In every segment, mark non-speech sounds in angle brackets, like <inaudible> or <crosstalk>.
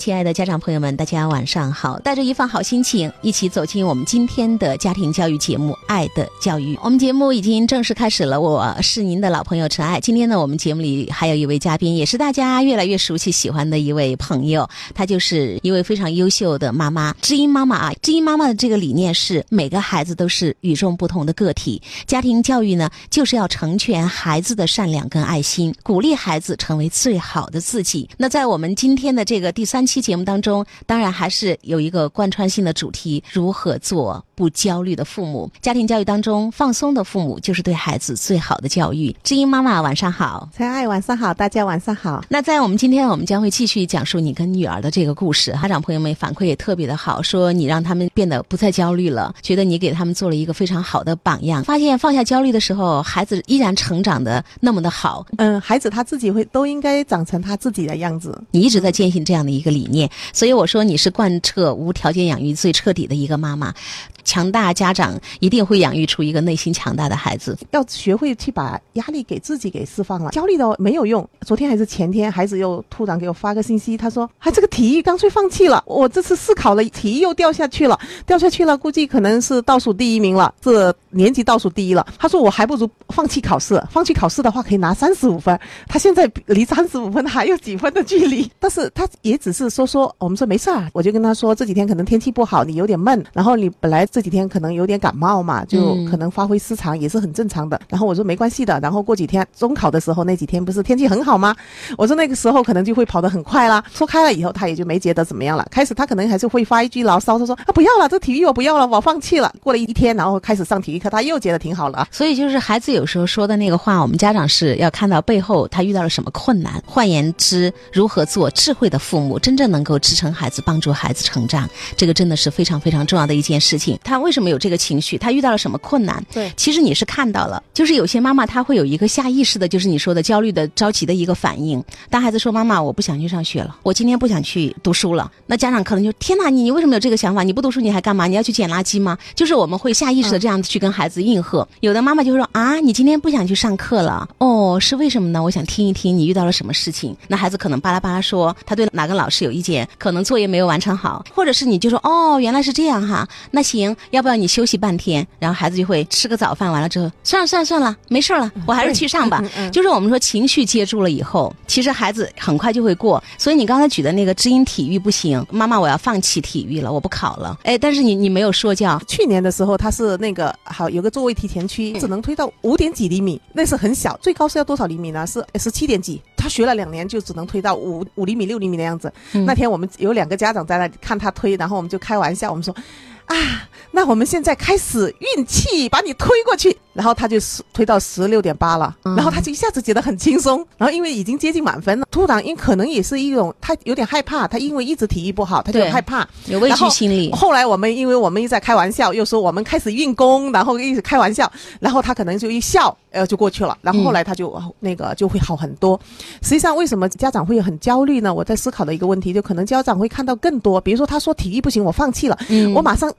亲爱的家长朋友们，大家晚上好！带着一份好心情，一起走进我们今天的家庭教育节目《爱的教育》。我们节目已经正式开始了，我是您的老朋友陈爱。今天呢，我们节目里还有一位嘉宾，也是大家越来越熟悉、喜欢的一位朋友，她就是一位非常优秀的妈妈——知音妈妈啊！知音妈妈的这个理念是，每个孩子都是与众不同的个体，家庭教育呢，就是要成全孩子的善良跟爱心，鼓励孩子成为最好的自己。那在我们今天的这个第三期节目当中，当然还是有一个贯穿性的主题：如何做不焦虑的父母。家庭教育当中，放松的父母就是对孩子最好的教育。知音妈妈，晚上好。陈爱，晚上好，大家晚上好。那在我们今天，我们将会继续讲述你跟女儿的这个故事。家长朋友们反馈也特别的好，说你让他们变得不再焦虑了，觉得你给他们做了一个非常好的榜样。发现放下焦虑的时候，孩子依然成长的那么的好。嗯，孩子他自己会都应该长成他自己的样子。你一直在践行这样的一个理念，所以我说你是贯彻无条件养育最彻底的一个妈妈。强大家长一定会养育出一个内心强大的孩子。要学会去把压力给自己给释放了，焦虑的没有用。昨天还是前天，孩子又突然给我发个信息，他说：“啊，这个体育干脆放弃了。我这次试考了，体育又掉下去了，掉下去了，估计可能是倒数第一名了，这年级倒数第一了。”他说：“我还不如放弃考试，放弃考试的话可以拿三十五分。他现在离三十五分还有几分的距离，<laughs> 但是他也只是说说，我们说没事儿，我就跟他说这几天可能天气不好，你有点闷，然后你本来这几天可能有点感冒嘛，就可能发挥失常也是很正常的。然后我说没关系的，然后过几天中考的时候那几天不是天气很好吗？我说那个时候可能就会跑得很快啦。说开了以后他也就没觉得怎么样了。开始他可能还是会发一句牢骚，他说啊不要了，这体育我不要了，我放弃了。过了一天，然后开始上体育课，他又觉得挺好了。所以就是孩子有时候说的那个话，我们家长是要看到背后他遇到了什么困难。换言之，如何做智慧的父母，真正能够支撑孩子、帮助孩子成长，这个真的是非常非常重要的一件事情。他为什么有这个情绪？他遇到了什么困难？对，其实你是看到了，就是有些妈妈她会有一个下意识的，就是你说的焦虑的、着急的一个反应。当孩子说：“妈妈，我不想去上学了，我今天不想去读书了。”那家长可能就：“天哪，你你为什么有这个想法？你不读书你还干嘛？你要去捡垃圾吗？”就是我们会下意识的这样去跟孩子应和。有的妈妈就会说：“啊，你今天不想去上课了？哦，是为什么呢？我想听一听你遇到了什么事情。”那孩子可能巴拉巴拉说他对哪个老师有意见，可能作业没有完成好，或者是你就说：“哦，原来是这样哈。”那行，要不要你休息半天？然后孩子就会吃个早饭，完了之后，算了算了算了，没事了，我还是去上吧。就是我们说情绪接住了以后，其实孩子很快就会过。所以你刚才举的那个知音体育不行，妈妈我要放弃体育了，我不考了。哎，但是你你没有说教。去年的时候他是那个好有个座位提前区，只能推到五点几厘米，那是很小，最高是要多少厘米呢？是十七点几。他学了两年就只能推到五五厘米六厘米的样子。那天我们有两个家长在那里看他推，然后我们就开玩笑，我们说。啊，那我们现在开始运气，把你推过去，然后他就推到十六点八了，然后他就一下子觉得很轻松，然后因为已经接近满分了，突然因可能也是一种他有点害怕，他因为一直体育不好，他就害怕，有畏惧心理。后来我们因为我们一直在开玩笑，又说我们开始运功，然后一直开玩笑，然后他可能就一笑，呃，就过去了，然后后来他就那个就会好很多。实际上，为什么家长会很焦虑呢？我在思考的一个问题，就可能家长会看到更多，比如说他说体育不行，我放弃了，我马上。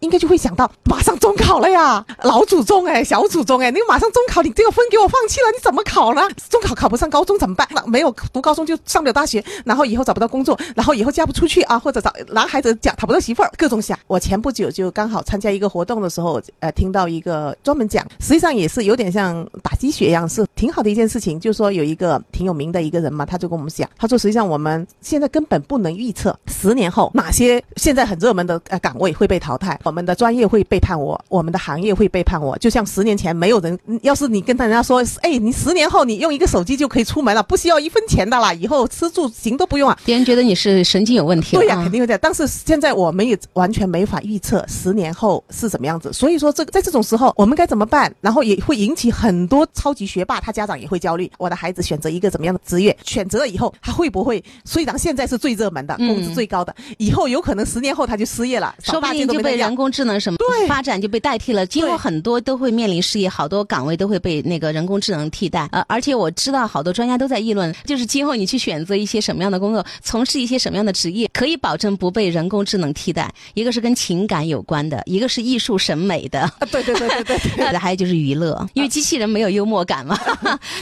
应该就会想到，马上中考了呀，老祖宗哎，小祖宗哎，你马上中考，你这个分给我放弃了，你怎么考呢？中考考不上高中怎么办？那没有读高中就上不了大学，然后以后找不到工作，然后以后嫁不出去啊，或者找男孩子嫁讨不到媳妇儿，各种想。我前不久就刚好参加一个活动的时候，呃，听到一个专门讲，实际上也是有点像打鸡血一样，是挺好的一件事情。就是说有一个挺有名的一个人嘛，他就跟我们讲，他说实际上我们现在根本不能预测十年后哪些现在很热门的呃岗位会被淘汰。我们的专业会背叛我，我们的行业会背叛我。就像十年前没有人，要是你跟人家说，哎，你十年后你用一个手机就可以出门了，不需要一分钱的啦，以后吃住行都不用啊。别人觉得你是神经有问题。对呀，肯定会这样。但是现在我们也完全没法预测十年后是怎么样子。所以说，这个在这种时候我们该怎么办？然后也会引起很多超级学霸，他家长也会焦虑。我的孩子选择一个怎么样的职业？选择了以后，他会不会？虽然现在是最热门的，工资最高的，以后有可能十年后他就失业了，说不定就被人工智能什么发展就被代替了，今后很多都会面临失业，好多岗位都会被那个人工智能替代。呃，而且我知道好多专家都在议论，就是今后你去选择一些什么样的工作，从事一些什么样的职业，可以保证不被人工智能替代。一个是跟情感有关的，一个是艺术审美的。啊对对对对对对。<laughs> 还有就是娱乐，因为机器人没有幽默感嘛，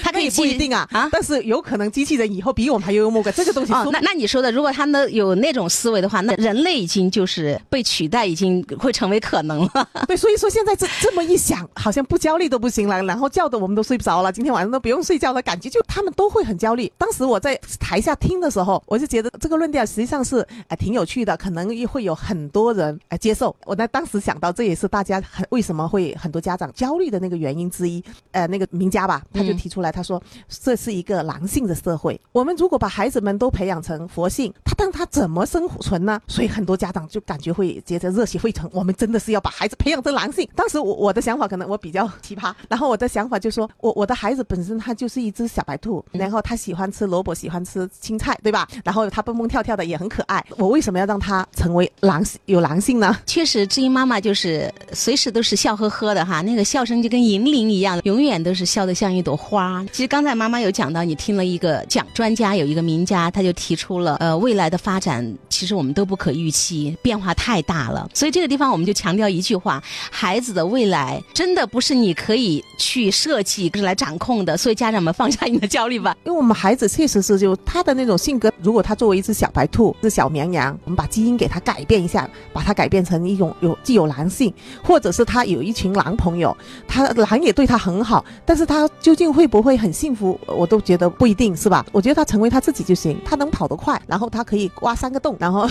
它可以 <laughs> 不一定啊啊。但是有可能机器人以后比我们还有幽默感，这个东西那那你说的，如果他们有那种思维的话，那人类已经就是被取代，已经会成为可能了。<laughs> 对，所以说现在这这么一想，好像不焦虑都不行了，然后叫的我们都睡不着了，今天晚上都不用睡觉了，感觉就他们都会很焦虑。当时我在台下听的时候，我就觉得这个论调实际上是呃挺有趣的，可能也会有很多人呃接受。我在当时想到，这也是大家很为什么会很多家长焦虑的那个原因之一。呃，那个名家吧，他就嗯提出来，他说这是一个狼性的社会，我们如果把孩子们都培养成佛性，他当他怎么生存呢？所以很多家长就感觉会觉得热血沸腾，我们真的是要把孩子培养成狼性。当时我我的想法可能我比较奇葩，然后我的想法就说，我我的孩子本身他就是一只小白兔，然后他喜欢吃萝卜，喜欢吃青菜，对吧？然后他蹦蹦跳跳的也很可爱，我为什么要让他成为狼有狼性呢？确实，知音妈妈就是随时都是笑呵呵的哈，那个笑声就跟银铃一样，永远都是笑得像一朵花。其实刚才妈妈有讲到，你听了一个讲专家，有一个名家，他就提出了，呃，未来的发展其实我们都不可预期，变化太大了。所以这个地方我们就强调一句话：孩子的未来真的不是你可以去设计、来掌控的。所以家长们放下你的焦虑吧。<laughs> 因为我们孩子确实是就他的那种性格，如果他作为一只小白兔、一只小绵羊，我们把基因给他改变一下，把它改变成一种有既有狼性，或者是他有一群狼朋友，他狼也对他很好，但是他究竟会不会很幸福，我都觉得不一定是吧？我觉得他成为他自己就行，他能跑得快，然后他可以挖三个洞，然后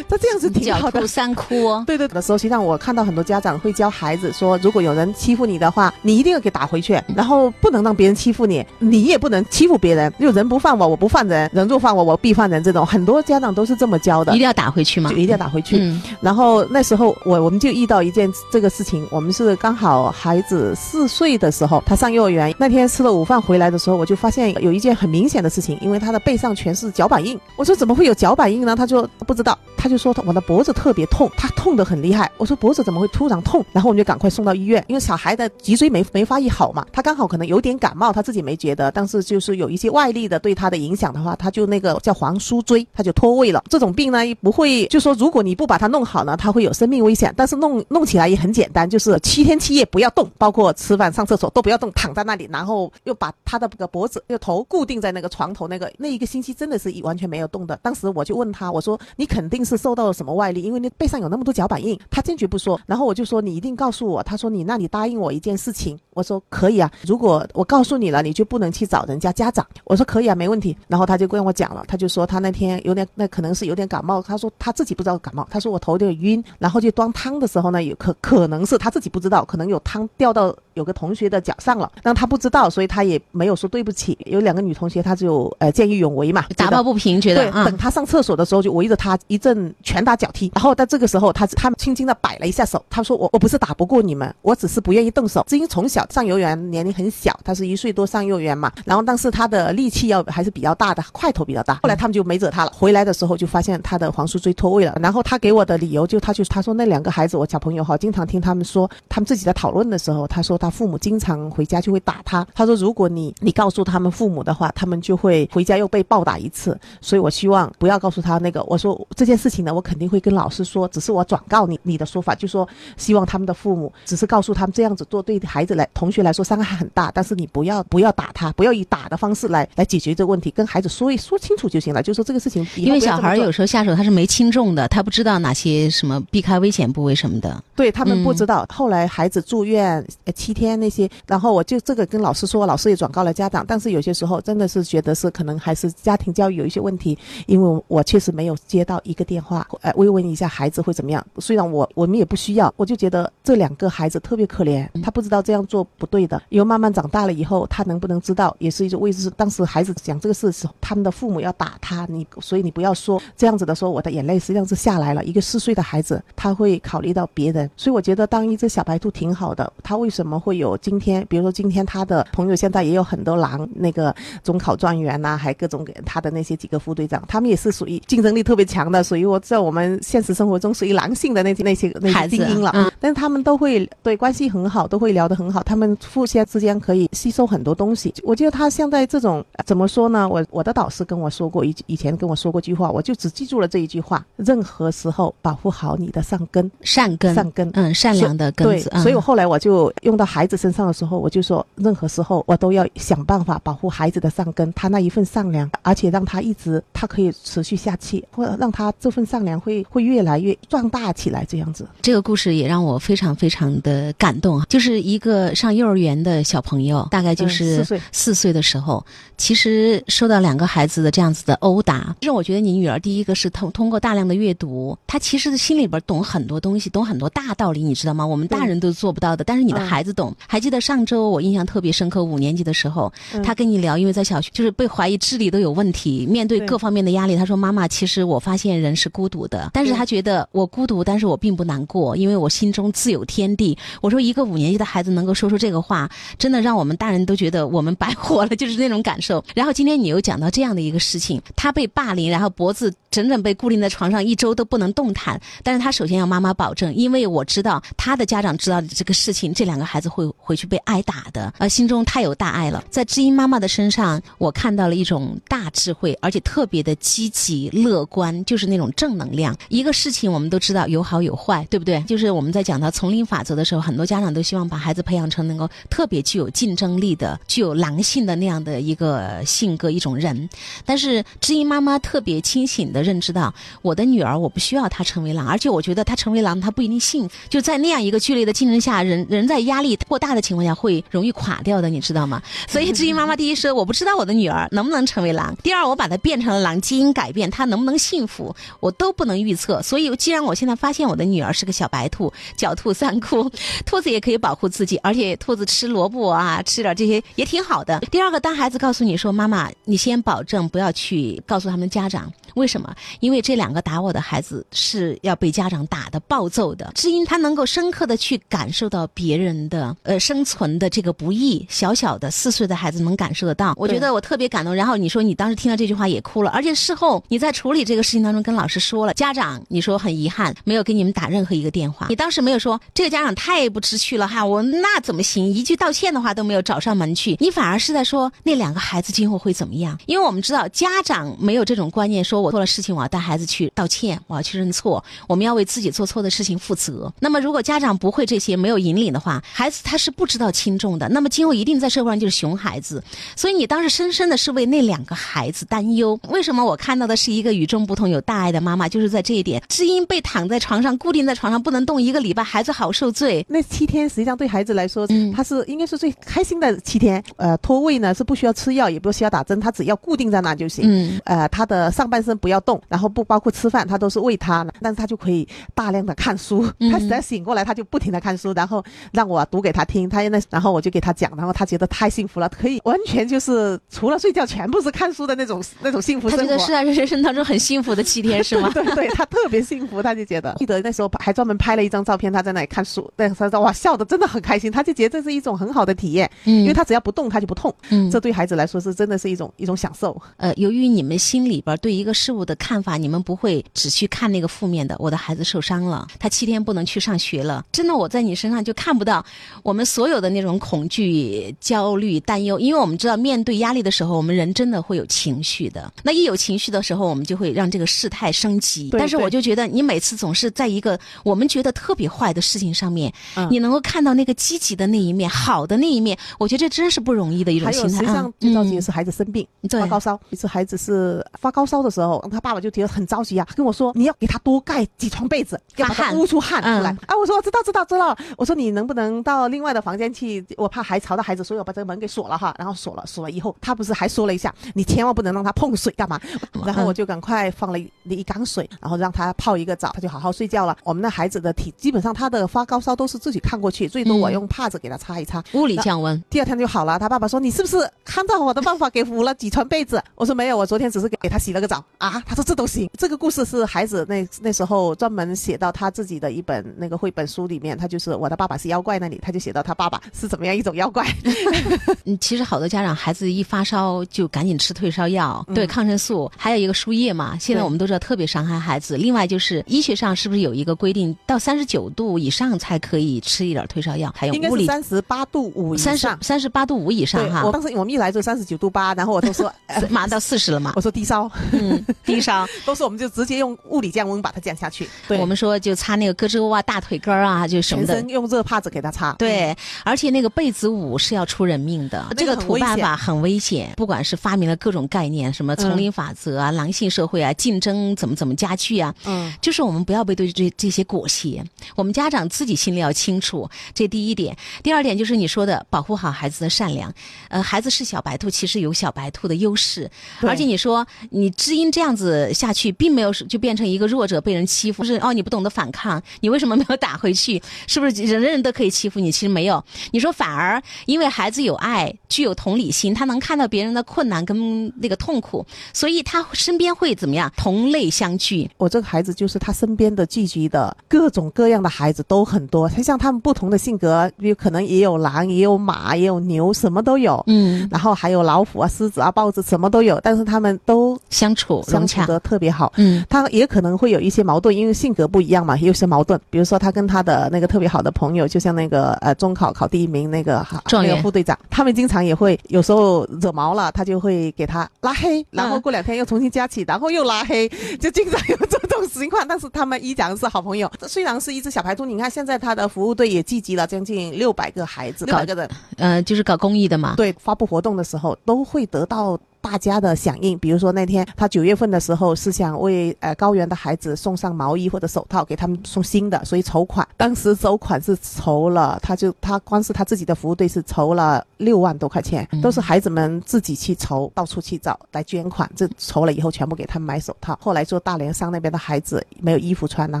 他 <laughs> 这样子挺好的狡兔。三窟。对对的时候，实际上我看到很多家长会教孩子说，如果有人欺负你的话，你一定要给打回去，然后不能让别人欺负你，你也不能欺负别人。就人不犯我，我不犯人；人若犯我，我必犯人。这种很多家长都是这么教的一定，要打回去吗就？一定要打回去。嗯然后那时候我我们就遇到一件这个事情，我们是刚好孩子四岁的时候，他上幼儿园那天吃了午饭回来的时候，我就发现有一件很明显的事情，因为他的背上全是脚板印。我说怎么会有脚板印呢？他就不知道，他就说他我的脖子特别痛，他痛得很厉害。害我说脖子怎么会突然痛？然后我们就赶快送到医院，因为小孩的脊椎没没发育好嘛，他刚好可能有点感冒，他自己没觉得，但是就是有一些外力的对他的影响的话，他就那个叫黄酥椎，他就脱位了。这种病呢不会，就说如果你不把它弄好呢，它会有生命危险。但是弄弄起来也很简单，就是七天七夜不要动，包括吃饭、上厕所都不要动，躺在那里，然后又把他的个脖子、那个头固定在那个床头那个那一个星期真的是完全没有动的。当时我就问他，我说你肯定是受到了什么外力，因为你背上有那么多脚板印。他坚决不说，然后我就说你一定告诉我。他说你那你答应我一件事情，我说可以啊。如果我告诉你了，你就不能去找人家家长。我说可以啊，没问题。然后他就跟我讲了，他就说他那天有点，那可能是有点感冒。他说他自己不知道感冒，他说我头有点晕，然后就端汤的时候呢，有可可能是他自己不知道，可能有汤掉到 <laughs> 有个同学的脚上了，但他不知道，所以他也没有说对不起。有两个女同学，她就呃见义勇为嘛，打抱不平，觉得对，啊等，他上厕所的时候，就围着他一阵拳打脚踢。然后在这个时候，他他轻轻的摆了一下手，他说我我不是打不过你们，我只是不愿意动手。至于从小上幼儿园，年龄很小，他是一岁多上幼儿园嘛，然后但是他的力气要还是比较大的，块头比较大。后来他们就没惹他了。回来的时候就发现他的黄素锥脱位了。然后他给我的理由就他就他说那两个孩子，我小朋友哈，经常听他们说，他们自己在讨论的时候，他说他父母经常回家就会打他。他说如果你你告诉他们父母的话，他们就会回家又被暴打一次。所以我希望不要告诉他那个，我说这件事情呢，我肯定会跟老师说，只是我转告你你的说法，就说希望他们的父母只是告诉他们这样子做对孩子来同学来说伤害很大，但是你不要不要打他，不要以打的方式来来解决这个问题，跟孩子说一说清楚就行了，就说这个事情因为小孩有时候下手他是没轻重的，他不知道哪些什么避开危险部位什么的。对他们不嗯知道，后来孩子住院呃七天那些，然后我就这个跟老师说，老师也转告了家长，但是有些时候真的是觉得是可能还是家庭教育有一些问题，因为我确实没有接到一个电话，呃，慰问一下孩子会怎么样。虽然我我们也不需要，我就觉得这两个孩子特别可怜，他不知道这样做不对的。因为慢慢长大了以后，他能不能知道，也是一种未知。当时孩子讲这个事的时候，他们的父母要打他，你所以你不要说这样子的时候，我的眼泪实际上是下来了。一个四岁的孩子，他会考虑到别人，所以我觉得当一只小白兔挺好的。他为什么会有今天，比如说今天他的朋友现在也有很多狼，那个中考状元呐、还各种他的那些几个副队长，他们也是属于竞争力特别强的，属于我在我们现实生活中属于狼性的那些那些那些精英了。嗯但是他们都会对关系很好，都会聊得很好，他们互相之间可以吸收很多东西。我觉得他现在这种呃怎么说呢？我我的导师跟我说过，以以前跟我说过句话，我就只记住了这一句话：任何时候保护好你的上根，善根，善根。嗯，善良的根对子，，嗯所以我后来我就用到孩子身上的时候，我就说，任何时候我都要想办法保护孩子的善根，他那一份善良，而且让他一直他可以持续下去，或者让他这份善良会会越来越壮大起来，这样子。这个故事也让我非常非常的感动啊！就是一个上幼儿园的小朋友，大概就嗯是四岁四岁的时候，其实受到两个孩子的这样子的殴打。其实我觉得你女儿第一个是通通过大量的阅读，她其实心里边懂很多东西，懂很多大道理，你知道吗？我们大人都做不到的，但是你的嗯孩子懂。还记得上周我印象特别深刻，五年级的时候，嗯他跟你聊，因为在小学就是被怀疑智力都有问题，面对对各方面的压力，他说：“妈妈，其实我发现人是孤独的，但是他觉得我孤独，但是我并不难过，因为我心中自有天地。”我说，一个五年级的孩子能够说出这个话，真的让我们大人都觉得我们白活了，就是那种感受。然后今天你又讲到这样的一个事情，他被霸凌，然后脖子整整被固定在床上一周都不能动弹，但是他首先要妈妈保证，因为我知道他的家长知道这个事情，这两个孩子会回去被挨打的，呃，心中太有大爱了。在知音妈妈的身上，我看到了一种大智慧，而且特别的积极乐观，就是那种正能量。一个事情我们都知道有好有坏，对不对？就是我们在讲到丛林法则的时候，很多家长都希望把孩子培养成能够特别具有竞争力的、具有狼性的那样的一个性格一种人。但是知音妈妈特别清醒的认知到，我的女儿我不需要她成为狼，而且我觉得她成为狼她不一定幸福。就在那样一个剧烈的竞争下，人人在压力过大的情况下会容易垮掉的，你知道吗？所以知音妈妈第一说我不知道我的女儿能不能成为狼，第二我把她变成了狼，基因改变她能不能幸福，我都不能预测。所以既然我现在发现我的女儿是个小白兔，狡兔三窟，兔子也可以保护自己，而且兔子吃萝卜啊，吃点这些也挺好的。第二个，当孩子告诉你说妈妈，你先保证不要去告诉他们家长。为什么？因为这两个打我的孩子是要被家长打的暴揍的。知音他能够深刻的去感受到别人的呃生存的这个不易，小小的四岁的孩子能感受得到。我觉得我特别感动。然后你说你当时听到这句话也哭了，而且事后你在处理这个事情当中跟老师说了，家长你说很遗憾没有给你们打任何一个电话，你当时没有说这个家长太不知趣了哈，我那怎么行？一句道歉的话都没有找上门去，你反而是在说那两个孩子今后会怎么样？因为我们知道家长没有这种观念，说我做了事情我要带孩子去道歉，我要去认错，我们要为自己做错的事情负责。那么如果家长不会这些，没有引领的话，孩子他是不知道轻重的，那么今后一定在社会上就是熊孩子。所以你当时深深的是为那两个孩子担忧。为什么我看到的是一个与众不同、有大爱的妈妈？就是在这一点，知音被躺在床上，固定在床上不能动一个礼拜，孩子好受罪。那七天实际上对孩子来说，嗯他是应该是最开心的七天。呃，脱位呢是不需要吃药，也不需要打针，他只要固定在那就行。嗯，呃，他的上半身不要动，然后不包括吃饭，他都是喂他，但是他就可以大量的看书。嗯他只要醒过来，他就不停的看书，然后让我读给他听。他那然后我就给他讲，然后他觉得太幸福了，可以完全就是除了睡觉，全部是看书的那种那种幸福生活。他觉得是在人生当中很幸福的七天，是吗？对 <laughs> 对，他特别幸福，他就觉得记得那时候还专门拍了一张照片，他在那里看书，但是他说哇笑的真的很开心，他就觉得这是一种很好的体验，嗯因为他只要不动他就不痛，嗯这对孩子来说是真的是一种一种享受。呃，由于你们心里边对一个事物的看法，你们不会只去看那个负面的。我的孩子受伤了，他七天不能去上学了。真的，我在你身上就看不到我们所有的那种恐惧、焦虑、担忧，因为我们知道面对压力的时候，我们人真的会有情绪的。那一有情绪的时候，我们就会让这个事态升级。对但是我就觉得你每次总是在一个我们觉得特别坏的事情上面，嗯你能够看到那个积极的那一面、好的那一面，我觉得这真是不容易的一种还有，心态。实际上嗯最着急的是孩子生病，对发高烧。一次孩子是发高烧的时候，他爸爸就觉得很着急啊，跟我说你要给他多盖几床被子，要把他捂出汗出来。嗯啊，我说知道知道知道。我说你能不能到另外的房间去？我怕还吵到孩子，所以我把这个门给锁了哈。然后锁了锁了以后，他不是还说了一下，你千万不能让他碰水干嘛？然后我就赶快放了一一缸水，然后让他泡一个澡，他就好好睡觉了。我们的孩子的体基本上他的发高烧都是自己看过去，最多我嗯用帕子给他擦一擦。物理降温。第二天就好了。他爸爸说：“你是不是看到我的办法给捂了几床被子？”我说：“没有，我昨天只是给他洗了个澡啊。”他说：“这都行。”这个故事是孩子那那时候专门写到他自己的一本那个绘本书里面，他就是我的爸爸是妖怪那里，他他就写到他爸爸是怎么样一种妖怪。<laughs> 嗯，其实好多家长孩子一发烧就赶紧吃退烧药，对抗生素，还有一个输液嘛。现在我们都知道特别伤害孩子。另外就是医学上是不是有一个规定，到三十九度以上才可以吃一点退烧药？还有物理是三十八度五以三十上。三十八度五以上，哈我，当时我们一来就三十九度八，然后我都说，<laughs> 呃马上到四十了嘛我。说低烧，嗯，低烧。<laughs> 都是我们就直接用物理降温把它降下去。对，我们说就擦那个胳肢窝啊、大腿根儿啊，就什么的全身。用热帕子给他擦。对，而且那个被子舞是要出人命的，这个土办法很危险。不管是发明了各种概念，什么丛林法则啊、狼性社会啊、竞争怎么怎么加剧啊，嗯，就是我们不要被对这这些裹挟。我们家长自己心里要清楚，这第一点。第二点就是你说的，保护好孩子的善良。呃，孩子是小白兔，其实有小白兔的优势。而且你说你知音这样子下去，并没有就变成一个弱者被人欺负，是哦，你不懂得反抗，你为什么没有打回去？是不是人人都可以欺负你？其实没有。你说反而因为孩子有爱，具有同理心，他能看到别人的困难跟那个痛苦，所以他身边会怎么样？同类相聚。我这个孩子就是他身边的聚集的各种各样的孩子都很多，他像他们不同的性格，有可能也有狼，也有马，也有牛，什么都有。嗯，然后还有老虎啊、狮子啊、豹子，什么都有，但是他们都相处。相处的特别好。嗯他也可能会有一些矛盾，因为性格不一样嘛，也有些矛盾。比如说，他跟他的那个特别好的朋友，就像那个呃中考考第一名那个哈状元那个副队长，他们经常也会有时候惹毛了，他就会给他拉黑，然后过两天又重新加起，然后又拉黑，<laughs> 就经常有这种情况。但是他们依然是好朋友。虽然是一只小白兔，你看现在他的服务队也聚集了将近六百个孩子，六搞百个人。呃，就是搞公益的嘛。对，发布活动的时候都会得到大家的响应。比如说那天他九月份的时候是想为呃高原的孩子送上毛衣或者手套，给他们送新的，所以筹款。当时筹款是筹了，他就他光是他自己的服务队是筹了六万多块钱，都是孩子们自己去筹，到处去找来捐款。这筹了以后，全部给他们买手套。后来做大连商那边的孩子没有衣服穿，然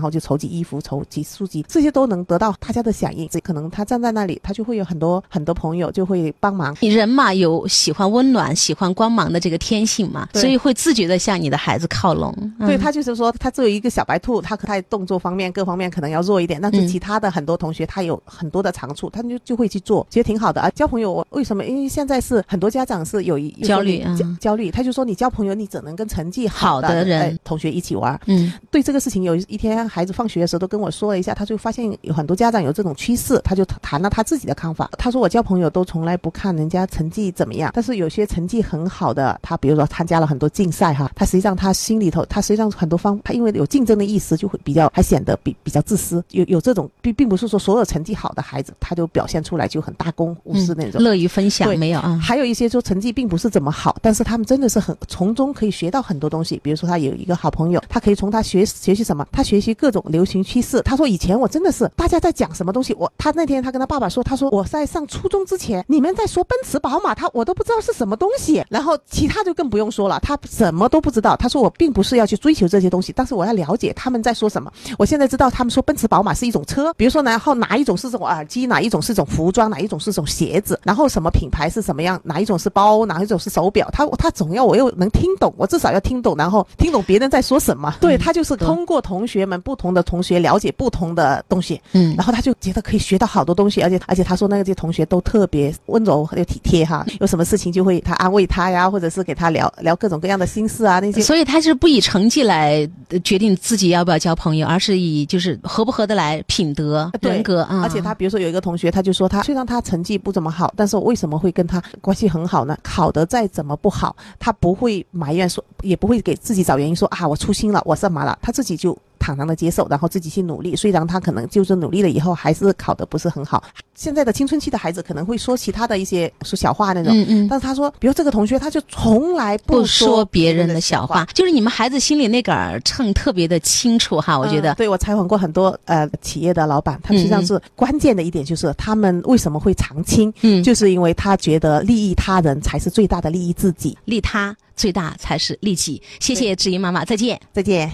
后就筹集衣服、筹集书籍，这些都能得到大家的响应。这可能他站在那里，他就会有很多很多朋友就会帮忙。你人嘛，有喜欢温暖、喜欢光芒的这个天性嘛，所以会自觉的向你的孩子靠拢。嗯对他就是说，他作为一个小白兔，他可他动作方面各方面可能要弱一点，但嗯是其他的很多同学他有很多的长处，他就就会去做，其实挺好的啊。交朋友我为什么？因为现在是很多家长是有一焦虑有时候你嗯焦焦虑，他就说你交朋友，你只能跟成绩好的的人哎同学一起玩。嗯对这个事情，有一天孩子放学的时候都跟我说了一下，他就发现有很多家长有这种趋势，他就谈了他自己的看法。他说我交朋友都从来不看人家成绩怎么样，但是有些成绩很好的，他比如说参加了很多竞赛哈，他实际上他心里头，他实际上很多方，他因为有竞争的意识，就会比较还显得比比较自私。有有这种并并不是说所有成绩好的孩子，他就表现出来就很大公无私那种。乐于分享对没有啊？还有一些说成绩并不是怎么好，但是他们真的是很从中可以学到很多东西。比如说他有一个好朋友，他可以从他学学习什么？他学习各种流行趋势。他说以前我真的是大家在讲什么东西，我他那天他跟他爸爸说，他说我在上初中之前，你们在说奔驰、宝马，他我都不知道是什么东西。然后其他就更不用说了，他什么都不知道。他说我并不是要去追求这些东西，但是我要了解他们在说什么。我现在知道他们说奔驰、宝马是一种车，比如说然后哪一种是这种耳机，哪一种是种服装，哪一种是种鞋子，然后什么品牌是什么样，哪一种是包，哪一种是手表，他他总要我又能听懂，我至少要听懂，然后听懂别人在说什么。对他就是通过同学们不同的同学了解不同的东西，嗯然后他就觉得可以学到好多东西，而且而且他说那些同学都特别温柔又体贴哈，有什么事情就会他安慰他呀，或者是给他聊聊各种各样的心事啊那些。所以他是不以成绩来呃决定自己要不要交朋友，而是以就是合不合得来、品德、对人格啊。而且他比如说有一个同学，他就说他虽然他成绩不怎么好，但是我为什么会跟他关系很好呢？考得再怎么不好，他不会埋怨说，也不会给自己找原因说啊我粗心了，我什么了，他自己就。坦然的接受，然后自己去努力。虽然他可能就是努力了以后，还是考得不是很好。现在的青春期的孩子可能会说其他的一些说小话那种，嗯嗯。但是他说，比如这个同学，他就从来不说说别人的的小话，就是你们孩子心里那杆儿秤特别的清楚哈，我觉得嗯。对我采访过很多呃企业的老板，他们实际上是关键的一点就是他们为什么会长青，嗯，就是因为他觉得利益他人才是最大的利益自己。利他最大才是利己。谢谢志英妈妈，再见。再见。